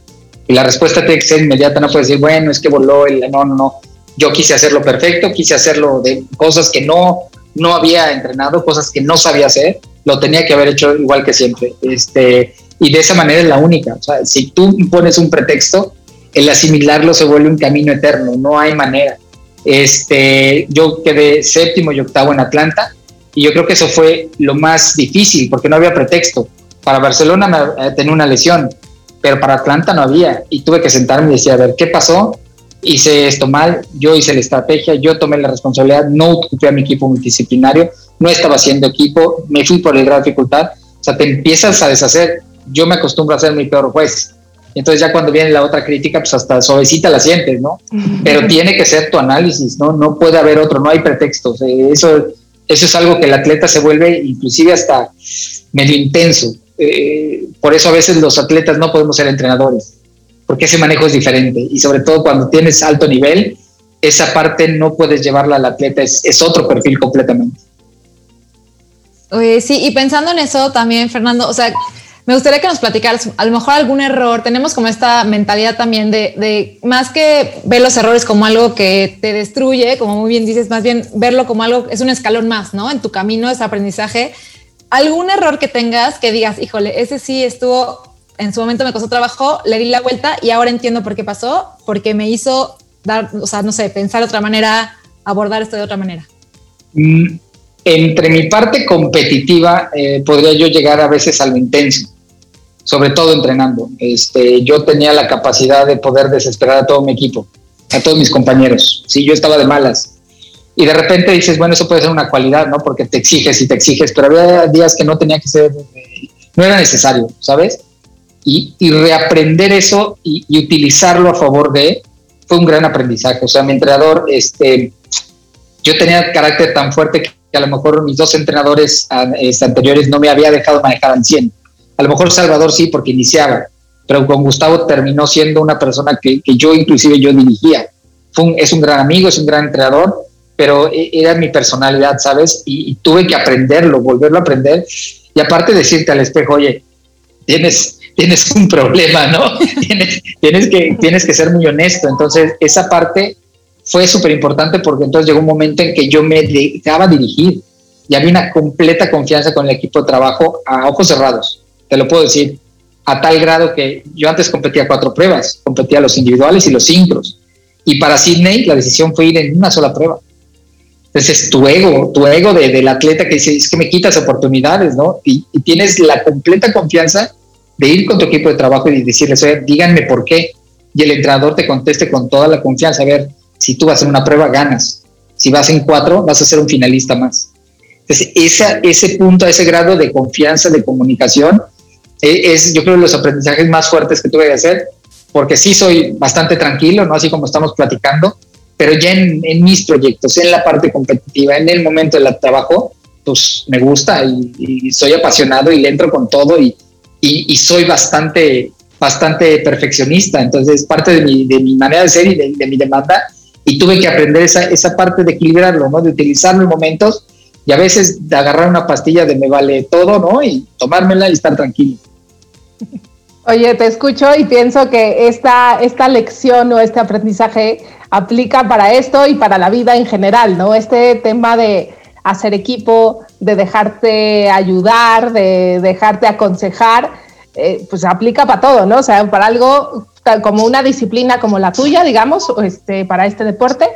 Y la respuesta tiene que ser inmediata, no puedes decir, bueno, es que voló el... No, no, no. Yo quise hacerlo perfecto, quise hacerlo de cosas que no, no había entrenado, cosas que no sabía hacer, lo tenía que haber hecho igual que siempre. Este, y de esa manera es la única. Si tú pones un pretexto, el asimilarlo se vuelve un camino eterno, no hay manera. Este, yo quedé séptimo y octavo en Atlanta y yo creo que eso fue lo más difícil porque no había pretexto. Para Barcelona eh, tenía una lesión, pero para Atlanta no había. Y tuve que sentarme y decir, a ver, ¿qué pasó? Hice esto mal, yo hice la estrategia, yo tomé la responsabilidad, no ocupé a mi equipo multidisciplinario, no estaba haciendo equipo, me fui por el grado de dificultad, o sea, te empiezas a deshacer, yo me acostumbro a ser mi peor juez, entonces ya cuando viene la otra crítica, pues hasta suavecita la sientes, ¿no? Pero tiene que ser tu análisis, ¿no? No puede haber otro, no hay pretextos, eh, eso, eso es algo que el atleta se vuelve inclusive hasta medio intenso, eh, por eso a veces los atletas no podemos ser entrenadores, porque ese manejo es diferente y sobre todo cuando tienes alto nivel, esa parte no puedes llevarla al atleta, es, otro perfil completamente. sí, y pensando en eso también, Fernando, o sea, me gustaría que nos platicaras a lo mejor algún error. Tenemos como esta mentalidad también de, de, más que ver los errores como algo que te destruye, como muy bien dices, más bien verlo como algo, es un escalón más, ¿no? En tu camino, ese aprendizaje algún error que tengas que digas, híjole, ese sí estuvo, en su momento me costó trabajo, le di la vuelta y ahora entiendo por qué pasó, porque me hizo dar, o sea, no sé, pensar de otra manera, abordar esto de otra manera? Mm, entre mi parte competitiva, eh, podría yo llegar a veces a lo intenso, sobre todo entrenando. Este, yo tenía la capacidad de poder desesperar a todo mi equipo, a todos mis compañeros. Si yo estaba de malas. Y de repente dices, bueno, eso puede ser una cualidad, ¿no? Porque te exiges y te exiges, pero había días que no tenía que ser, no era necesario, ¿sabes? Y, reaprender eso y, y, utilizarlo a favor de, fue un gran aprendizaje. O sea, mi entrenador, este, yo tenía carácter tan fuerte que a lo mejor mis dos entrenadores este, anteriores no me había dejado manejar al 100. A lo mejor Salvador sí, porque iniciaba, pero con Gustavo terminó siendo una persona que, que yo inclusive yo dirigía. Fue es un gran amigo, es un gran entrenador, pero e, era mi personalidad, ¿sabes? Y, tuve que aprenderlo, volverlo a aprender. Y aparte decirte al espejo, oye, tienes, tienes un problema, ¿no? <laughs> tienes, tienes, que, tienes que ser muy honesto. Entonces, esa parte fue súper importante porque entonces llegó un momento en que yo me dejaba dirigir y había una completa confianza con el equipo de trabajo a ojos cerrados, te lo puedo decir, a tal grado que yo antes competía cuatro pruebas, competía los individuales y los sincros. Y para Sydney la decisión fue ir en una sola prueba. Entonces tu ego, tu ego de, del atleta que dice, es que me quitas oportunidades, ¿no? Y, tienes la completa confianza de ir con tu equipo de trabajo y decirles, oye, díganme por qué. Y el entrenador te conteste con toda la confianza, a ver, si tú vas en una prueba, ganas. Si vas en cuatro, vas a ser un finalista más. Entonces, esa, ese punto, ese grado de confianza, de comunicación, e, es, yo creo, los aprendizajes más fuertes que tuve que hacer, porque sí soy bastante tranquilo, ¿no? Así como estamos platicando, pero ya en, mis proyectos, en la parte competitiva, en el momento del trabajo, pues me gusta y, soy apasionado y le entro con todo y, y, soy bastante, bastante perfeccionista. Entonces, parte de mi, de mi manera de ser y de, de mi demanda y tuve que aprender esa, esa parte de equilibrarlo, ¿no? De utilizarlo en momentos y a veces de agarrar una pastilla de me vale todo, ¿no? Y tomármela y estar tranquilo. <laughs> Oye, te escucho y pienso que esta, esta lección o este aprendizaje aplica para esto y para la vida en general, ¿no? Este tema de hacer equipo, de dejarte ayudar, de dejarte aconsejar, eh, pues aplica para todo, ¿no? O sea, para algo como una disciplina como la tuya, digamos, este, para este deporte,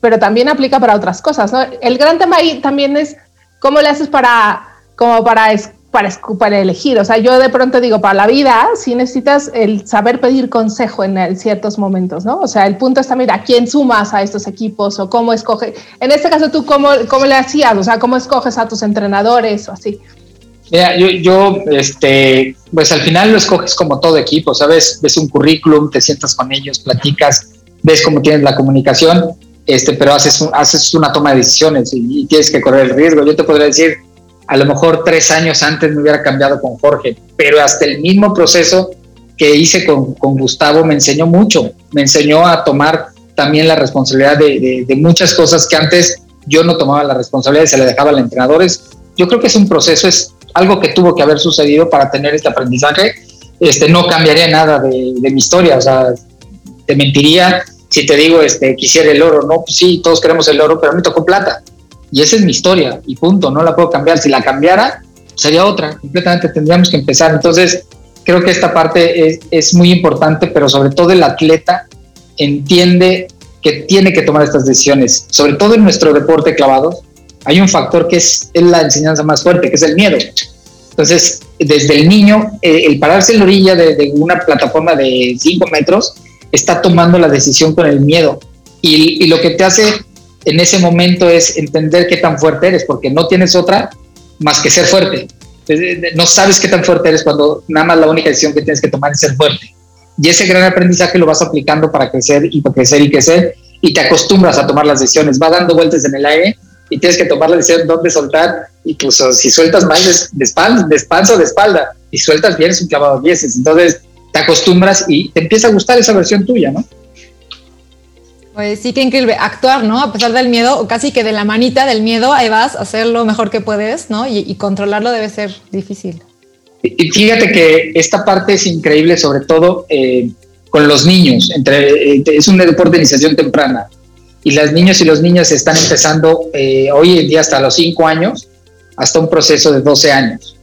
pero también aplica para otras cosas, ¿no? El gran tema ahí también es cómo le haces para, como para, para, para elegir. O sea, yo de pronto digo, para la vida, si necesitas el saber pedir consejo en ciertos momentos, ¿no? O sea, el punto es también a quién sumas a estos equipos o cómo escoges. En este caso, tú, ¿cómo, cómo le hacías? O sea, ¿cómo escoges a tus entrenadores o así? Mira, yo, este, pues al final lo escoges como todo equipo, ¿sabes? Ves un currículum, te sientas con ellos, platicas, ves cómo tienes la comunicación, este, pero haces, haces una toma de decisiones y, tienes que correr el riesgo. Yo te podría decir, a lo mejor tres años antes me hubiera cambiado con Jorge, pero hasta el mismo proceso que hice con, con Gustavo me enseñó mucho, me enseñó a tomar también la responsabilidad de, de, muchas cosas que antes yo no tomaba la responsabilidad y se le dejaba a los entrenadores. Yo creo que es un proceso, es algo que tuvo que haber sucedido para tener este aprendizaje. Este, no cambiaría nada de, mi historia, o sea, te mentiría si te digo, este, quisiera el oro, no, pues sí, todos queremos el oro, pero a mí tocó plata. Y esa es mi historia, y punto, no la puedo cambiar. Si la cambiara, sería otra, completamente tendríamos que empezar. Entonces, creo que esta parte es, es muy importante, pero sobre todo el atleta entiende que tiene que tomar estas decisiones, sobre todo en nuestro deporte clavados, hay un factor que es, la enseñanza más fuerte, que es el miedo. Entonces, desde el niño, eh, el pararse en la orilla de, una plataforma de 5 metros, está tomando la decisión con el miedo. Y, lo que te hace en ese momento es entender qué tan fuerte eres, porque no tienes otra más que ser fuerte. No sabes qué tan fuerte eres cuando nada más la única decisión que tienes que tomar es ser fuerte. Y ese gran aprendizaje lo vas aplicando para crecer y para crecer y crecer y te acostumbras a tomar las decisiones. Va dando vueltas en el aire y tienes que tomar la decisión dónde soltar. Incluso si sueltas mal de, espalda, de espalda o de espalda y sueltas bien es un clavado dieces. Entonces te acostumbras y te empieza a gustar esa versión tuya, ¿no? Pues sí, que increíble actuar, ¿no? A pesar del miedo, o casi que de la manita del miedo, ahí vas a hacer lo mejor que puedes, ¿no? Y, controlarlo debe ser difícil. Y fíjate que esta parte es increíble, sobre todo eh, con los niños. Entre, eh, es un deporte de iniciación temprana y las niñas y los niños están empezando eh, hoy en día hasta los 5 años, hasta un proceso de 12 años.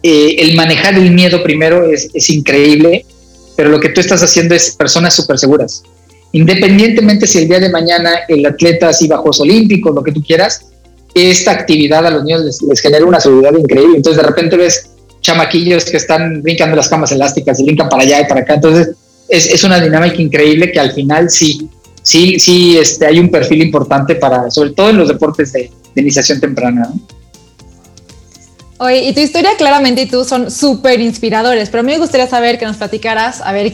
Eh, el manejar el miedo primero es, es, increíble, pero lo que tú estás haciendo es personas súper seguras. Independientemente si el día de mañana el atleta así bajo Juegos Olímpicos, lo que tú quieras, esta actividad a los niños les, genera una seguridad increíble. Entonces de repente ves chamaquillos que están brincando las camas elásticas y brincan para allá y para acá. Entonces es, es una dinámica increíble que al final sí, sí, sí este, hay un perfil importante para, sobre todo en los deportes de, iniciación temprana. Oye, y tu historia claramente y tú son súper inspiradores, pero a mí me gustaría saber que nos platicaras, a ver,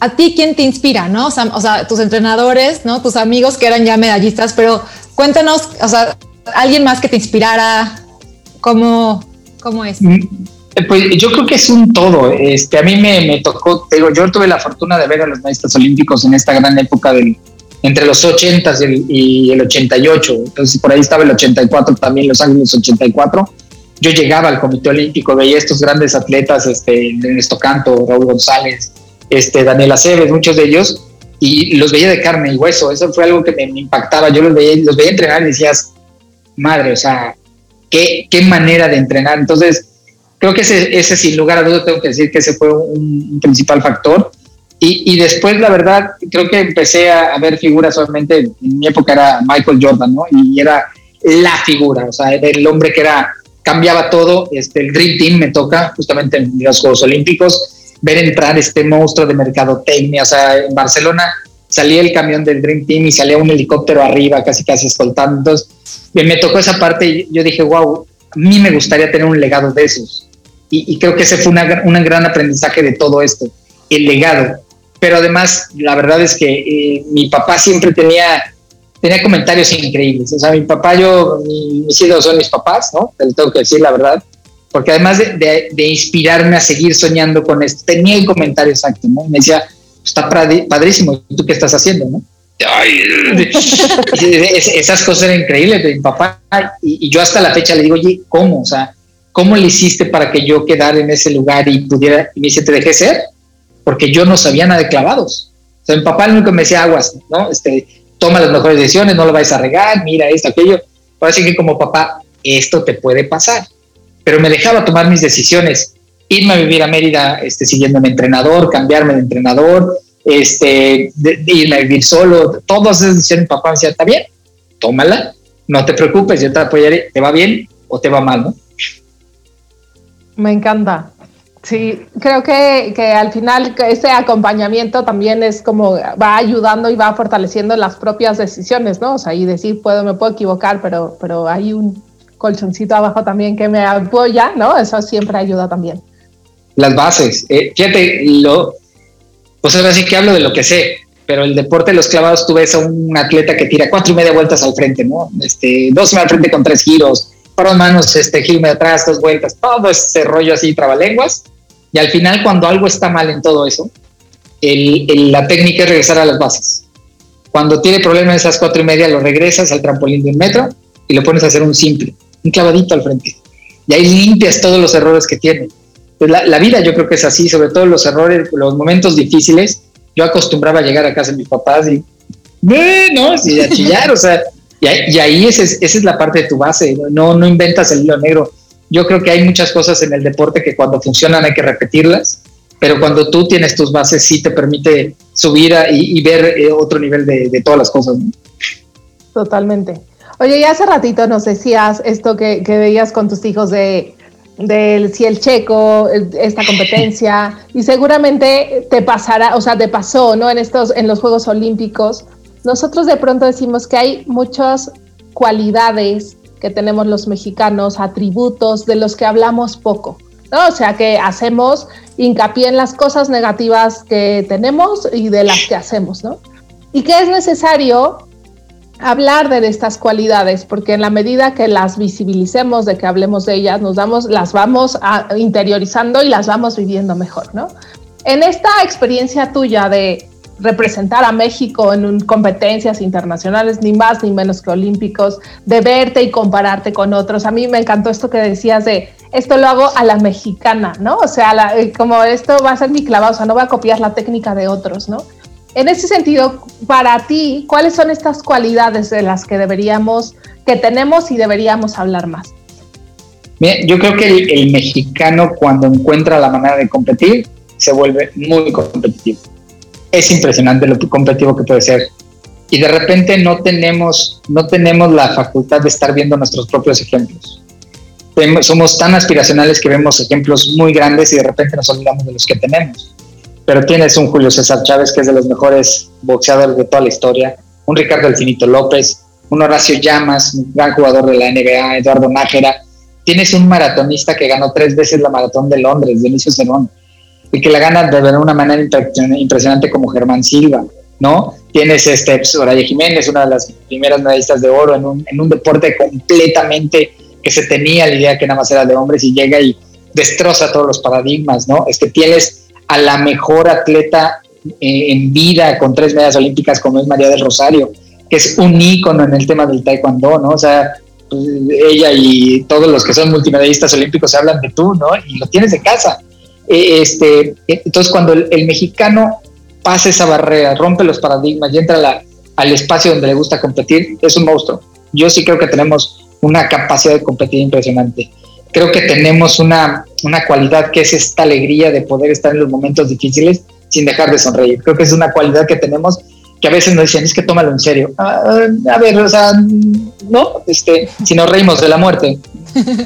a ti quién te inspira, ¿no? O sea, tus entrenadores, ¿no? Tus amigos que eran ya medallistas, pero cuéntanos, o sea, alguien más que te inspirara, ¿cómo, cómo es? Mm, pues yo creo que es un todo. Este, a mí me, me tocó, digo, yo tuve la fortuna de ver a los maestros olímpicos en esta gran época del, entre los 80 y el 88. Entonces, por ahí estaba el 84 también, Los Ángeles 84. Yo llegaba al Comité Olímpico, veía estos grandes atletas, este, Ernesto Canto, Raúl González, este, Daniela Aceves, muchos de ellos, y los veía de carne y hueso. Eso fue algo que me, impactaba. Yo los veía, los veía entrenar y decías, madre, o sea, qué, qué manera de entrenar. Entonces, creo que ese, ese sin lugar a dudas tengo que decir que ese fue un principal factor. Y, y, después, la verdad, creo que empecé a, ver figuras solamente, en mi época era Michael Jordan, ¿no? Y era la figura, o sea, el hombre que era, cambiaba todo, este, el Dream Team me toca justamente en los Juegos Olímpicos, ver entrar este monstruo de mercadotecnia, o sea, en Barcelona salía el camión del Dream Team y salía un helicóptero arriba, casi casi escoltando, entonces me tocó esa parte y yo dije, wow, a mí me gustaría tener un legado de esos. Y, y creo que ese fue una, un gran aprendizaje de todo esto, el legado pero además la verdad es que eh, mi papá siempre tenía, tenía comentarios increíbles. O sea, mi papá, yo, mis ídolos son mis papás, ¿no? Te lo tengo que decir la verdad. Porque además de, de, inspirarme a seguir soñando con esto, tenía el comentario exacto, ¿no? Me decía, está padrísimo, ¿y tú qué estás haciendo, no? Ay, <laughs> esas cosas eran increíbles de mi papá. Y, y, yo hasta la fecha le digo, oye, ¿cómo? O sea, ¿cómo le hiciste para que yo quedara en ese lugar y pudiera, y me dice, te dejé ser? porque yo no sabía nada de clavados. O sea, mi papá nunca me decía aguas, ¿no? Este, toma las mejores decisiones, no lo vais a regar, mira esto, aquello. Parece que como papá, esto te puede pasar. Pero me dejaba tomar mis decisiones, irme a vivir a Mérida este, siguiendo mi entrenador, cambiarme de entrenador, este, irme a vivir solo, todas esas decisiones papá me decía, está bien, tómala, no te preocupes, yo te apoyaré, te va bien o te va mal, ¿no? Me encanta. Sí, creo que, que, al final ese acompañamiento también es como va ayudando y va fortaleciendo las propias decisiones, ¿no? O sea, y decir, puedo, me puedo equivocar, pero, pero hay un colchoncito abajo también que me apoya, ¿no? Eso siempre ayuda también. Las bases. Eh, fíjate, lo, pues ahora sí que hablo de lo que sé, pero el deporte de los clavados, tú ves a un atleta que tira cuatro y media vueltas al frente, ¿no? Este, dos al frente con tres giros, para manos, este, girme atrás, dos vueltas, todo ese rollo así, trabalenguas. Y al final, cuando algo está mal en todo eso, la técnica es regresar a las bases. Cuando tiene problemas esas cuatro y media, lo regresas al trampolín de un metro y lo pones a hacer un simple, un clavadito al frente. Y ahí limpias todos los errores que tiene. Pues la, la, vida yo creo que es así, sobre todo los errores, los momentos difíciles. Yo acostumbraba a llegar a casa de mis papás y, no, y a chillar, o sea, y ahí, esa, es, esa es la parte de tu base, no, no inventas el hilo negro. Yo creo que hay muchas cosas en el deporte que cuando funcionan hay que repetirlas, pero cuando tú tienes tus bases sí te permite subir y, ver eh, otro nivel de, todas las cosas. Totalmente. Oye, ya hace ratito nos decías esto que, veías con tus hijos de del si el checo, esta competencia, <laughs> y seguramente te pasará, o sea, te pasó, ¿no? En estos, en los Juegos Olímpicos, nosotros de pronto decimos que hay muchas cualidades que tenemos los mexicanos, atributos de los que hablamos poco. ¿no? O sea que hacemos hincapié en las cosas negativas que tenemos y de las que hacemos, ¿no? Y que es necesario hablar de estas cualidades, porque en la medida que las visibilicemos, de que hablemos de ellas, nos damos, las vamos interiorizando y las vamos viviendo mejor, ¿no? En esta experiencia tuya de representar a México en competencias internacionales, ni más ni menos que olímpicos, de verte y compararte con otros. A mí me encantó esto que decías de, esto lo hago a la mexicana, ¿no? O sea, eh, como esto va a ser mi clavado, o sea, no voy a copiar la técnica de otros, ¿no? En ese sentido, para ti, ¿cuáles son estas cualidades de las que deberíamos, que tenemos y deberíamos hablar más? yo creo que el mexicano cuando encuentra la manera de competir, se vuelve muy competitivo es impresionante lo competitivo que puede ser. Y de repente no tenemos, no tenemos la facultad de estar viendo nuestros propios ejemplos. Somos tan aspiracionales que vemos ejemplos muy grandes y de repente nos olvidamos de los que tenemos. Pero tienes un Julio César Chávez, que es de los mejores boxeadores de toda la historia, un Ricardo Elfinito López, un Horacio Llamas, un gran jugador de la NBA, Eduardo Nájera. Tienes un maratonista que ganó tres veces la maratón de Londres, Dionisio Cerón, y que la gana de una manera impresionante como Germán Silva, ¿no? Tienes este, pues, Soraya Jiménez, una de las primeras medallistas de oro en un, en un deporte completamente que se tenía la idea que nada más era de hombres y llega y destroza todos los paradigmas, ¿no? Es que tienes a la mejor atleta eh, en vida con tres medallas olímpicas como es María del Rosario, que es un ícono en el tema del taekwondo, ¿no? O sea, pues, ella y todos los que son multimedallistas olímpicos hablan de tú, ¿no? Y lo tienes de casa. Eh, este, entonces, cuando el, mexicano pasa esa barrera, rompe los paradigmas y entra al espacio donde le gusta competir, es un monstruo. Yo sí creo que tenemos una capacidad de competir impresionante. Creo que tenemos una, una cualidad que es esta alegría de poder estar en los momentos difíciles sin dejar de sonreír. Creo que es una cualidad que tenemos que a veces nos dicen, es que tómalo en serio. Ah, a ver, o sea, no, este, si nos reímos de la muerte,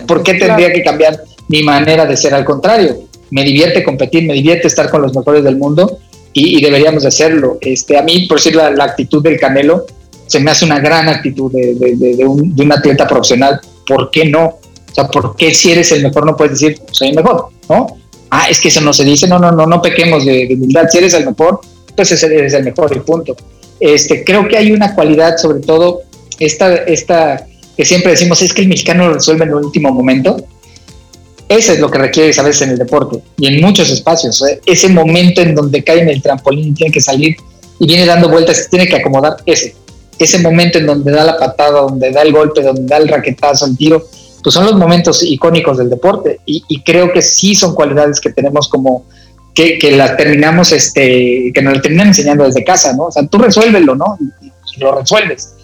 ¿por qué <laughs> tendría que cambiar mi manera de ser? Al contrario, me divierte competir, me divierte estar con los mejores del mundo y, deberíamos de hacerlo. Este, a mí, por decir la, actitud del Canelo, se me hace una gran actitud de, de, un, de, un, atleta profesional. ¿Por qué no? O sea, ¿por qué si eres el mejor no puedes decir, soy el mejor? ¿No? Ah, es que eso no se dice, no, no, no, no pequemos de, humildad. Si eres el mejor, pues eres el mejor y punto. Este, creo que hay una cualidad, sobre todo, esta, esta que siempre decimos, es que el mexicano lo resuelve en el último momento. Ese es lo que requiere a veces en el deporte y en muchos espacios. Ese momento en donde cae en el trampolín y tiene que salir y viene dando vueltas, tiene que acomodar ese. Ese momento en donde da la patada, donde da el golpe, donde da el raquetazo, el tiro, pues son los momentos icónicos del deporte y, creo que sí son cualidades que tenemos como que, que las terminamos, este, que nos las terminan enseñando desde casa, ¿no? O sea, tú resuélvelo, ¿no? Y, lo resuelves.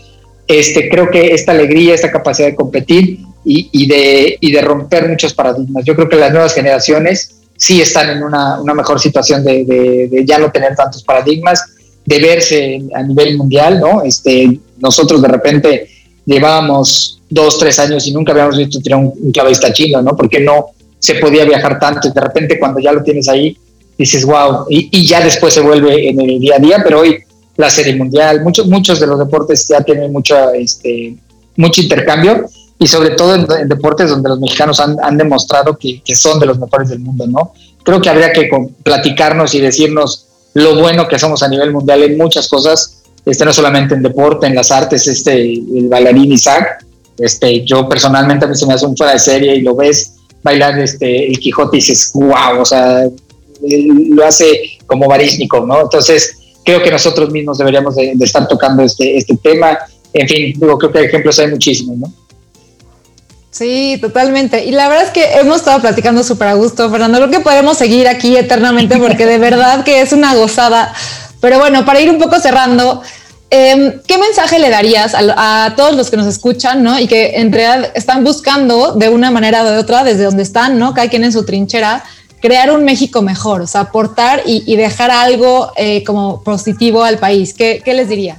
Este, creo que esta alegría, esta capacidad de competir y, y, de, y de romper muchos paradigmas. Yo creo que las nuevas generaciones sí están en una, una mejor situación de, de, de, ya no tener tantos paradigmas, de verse a nivel mundial, ¿no? Este, nosotros de repente llevábamos dos, tres años y nunca habíamos visto tirar un, un clavista chino, ¿no? Porque no se podía viajar tanto y de repente cuando ya lo tienes ahí, dices, wow, y, ya después se vuelve en el día a día, pero hoy la serie mundial, muchos, muchos de los deportes ya tienen mucho, este, mucho intercambio y sobre todo en, deportes donde los mexicanos han, han demostrado que, que, son de los mejores del mundo, ¿no? Creo que habría que platicarnos y decirnos lo bueno que somos a nivel mundial en muchas cosas, este, no solamente en deporte, en las artes, este, el bailarín Isaac, este, yo personalmente a mí se me hace un fuera de serie y lo ves bailar este, el Quijote y dices, wow, o sea, lo hace como barísnico, ¿no? Entonces, creo que nosotros mismos deberíamos de, estar tocando este, este tema. En fin, digo, creo que ejemplos hay muchísimos, ¿no? Sí, totalmente. Y la verdad es que hemos estado platicando súper a gusto, Fernando. Creo que podemos seguir aquí eternamente porque de <laughs> verdad que es una gozada. Pero bueno, para ir un poco cerrando, Em, ¿Qué mensaje le darías a, todos los que nos escuchan, ¿no? Y que en realidad están buscando de una manera o de otra, desde donde están, ¿no? Cada quien en su trinchera, crear un México mejor, o sea, aportar y, dejar algo eh, como positivo al país. ¿Qué, les dirías?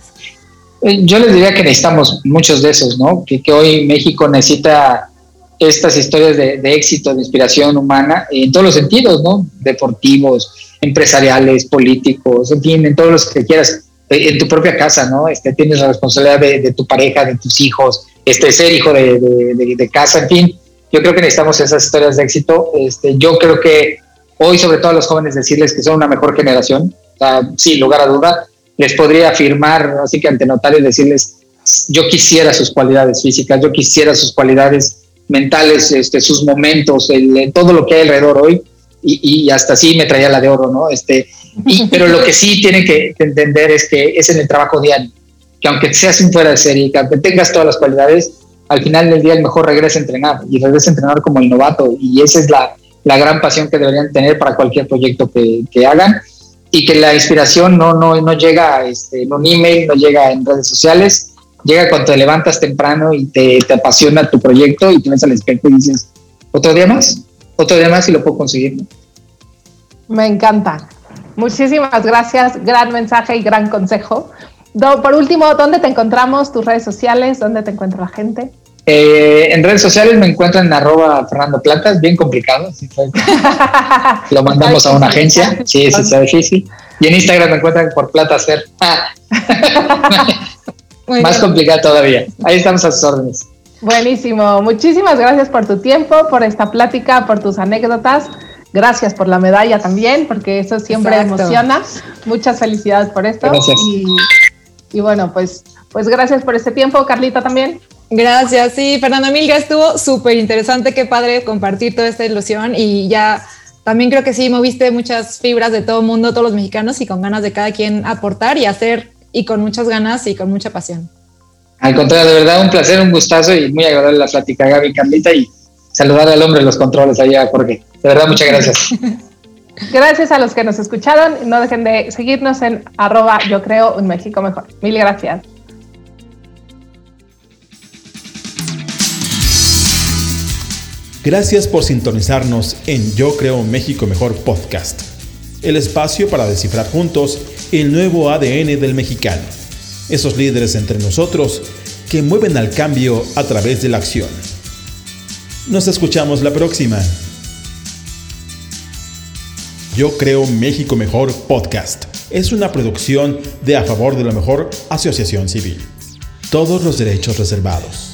Eh, yo les diría que necesitamos muchos de esos, ¿no? Que, hoy México necesita estas historias de, éxito, de inspiración humana, en todos los sentidos, ¿no? Deportivos, empresariales, políticos, en fin, en todos los que quieras en tu propia casa, ¿no? Este, tienes la responsabilidad de, tu pareja, de tus hijos, este, ser hijo de, de, casa, en fin. Yo creo que necesitamos esas historias de éxito. Este, yo creo que hoy, sobre todo a los jóvenes, decirles que son una mejor generación. O sin lugar a duda, les podría afirmar, así que ante notarios, decirles, yo quisiera sus cualidades físicas, yo quisiera sus cualidades mentales, este, sus momentos, el, todo lo que hay alrededor hoy, y, y, hasta así me traía la de oro, ¿no? Este, pero lo que sí tienen que entender es que es en el trabajo diario, que aunque seas un fuera de serie, que aunque tengas todas las cualidades, al final del día el mejor regresa a entrenar y regresa a entrenar como el novato y esa es la, la gran pasión que deberían tener para cualquier proyecto que, que hagan y que la inspiración no, no, no llega este, en un email, no llega en redes sociales, llega cuando te levantas temprano y te, te apasiona tu proyecto y te ves al espejo y dices, otro día más, otro día más y lo puedo conseguir. Me encanta. Muchísimas gracias, gran mensaje y gran consejo. por último, ¿dónde te encontramos? ¿Tus redes sociales? ¿Dónde te encuentra la gente? Eh, en redes sociales me encuentran en arroba Fernando Platas, bien complicado. <laughs> Lo mandamos a una agencia. Sí, sí, es difícil. Y en Instagram me encuentran por Platacer. <laughs> Más complicado todavía. Ahí estamos a sus órdenes. Buenísimo. Muchísimas gracias por tu tiempo, por esta plática, por tus anécdotas. Gracias por la medalla también, porque eso siempre emociona. Muchas felicidades por esto. Gracias. Y, bueno, pues, pues gracias por este tiempo, Carlita también. Gracias, sí, Fernanda Milga estuvo súper interesante, qué padre compartir toda esta ilusión y ya también creo que sí, moviste muchas fibras de todo el mundo, todos los mexicanos y con ganas de cada quien aportar y hacer y con muchas ganas y con mucha pasión. Al contrario, de verdad un placer, un gustazo y muy agradable la plática, Gaby, Carlita y saludar al hombre de los controles allá, Jorge. De verdad, muchas <laughs> gracias. Gracias a los que nos escucharon. No dejen de seguirnos en arroba yo creo un México mejor. Mil gracias. Gracias por sintonizarnos en Yo Creo México Mejor podcast, el espacio para descifrar juntos el nuevo ADN del mexicano, esos líderes entre nosotros que mueven al cambio a través de la acción. Nos escuchamos la próxima. Yo creo México Mejor Podcast. Es una producción de A Favor de la Mejor Asociación Civil. Todos los derechos reservados.